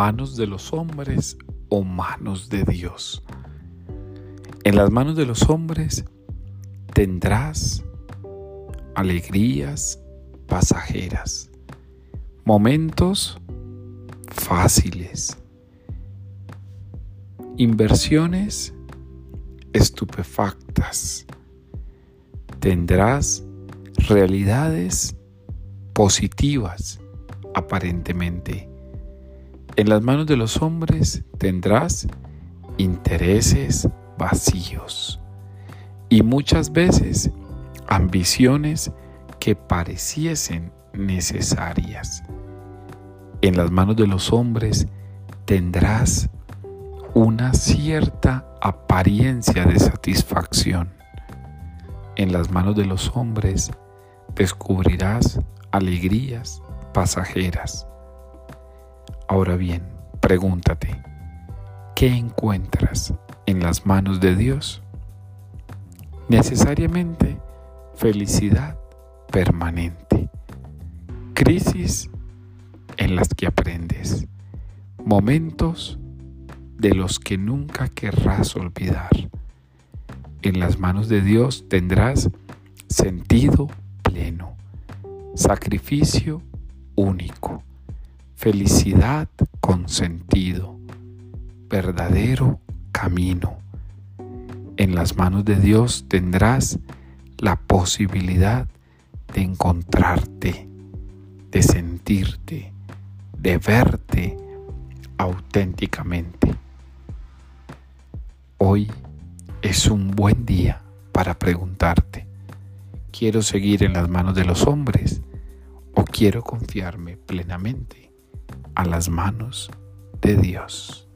manos de los hombres o manos de Dios. En las manos de los hombres tendrás alegrías pasajeras, momentos fáciles, inversiones estupefactas. Tendrás realidades positivas aparentemente. En las manos de los hombres tendrás intereses vacíos y muchas veces ambiciones que pareciesen necesarias. En las manos de los hombres tendrás una cierta apariencia de satisfacción. En las manos de los hombres descubrirás alegrías pasajeras. Ahora bien, pregúntate, ¿qué encuentras en las manos de Dios? Necesariamente felicidad permanente, crisis en las que aprendes, momentos de los que nunca querrás olvidar. En las manos de Dios tendrás sentido pleno, sacrificio único, felicidad con sentido, verdadero camino. En las manos de Dios tendrás la posibilidad de encontrarte, de sentirte, de verte auténticamente. Hoy es un buen día para preguntarte, ¿quiero seguir en las manos de los hombres o quiero confiarme plenamente a las manos de Dios?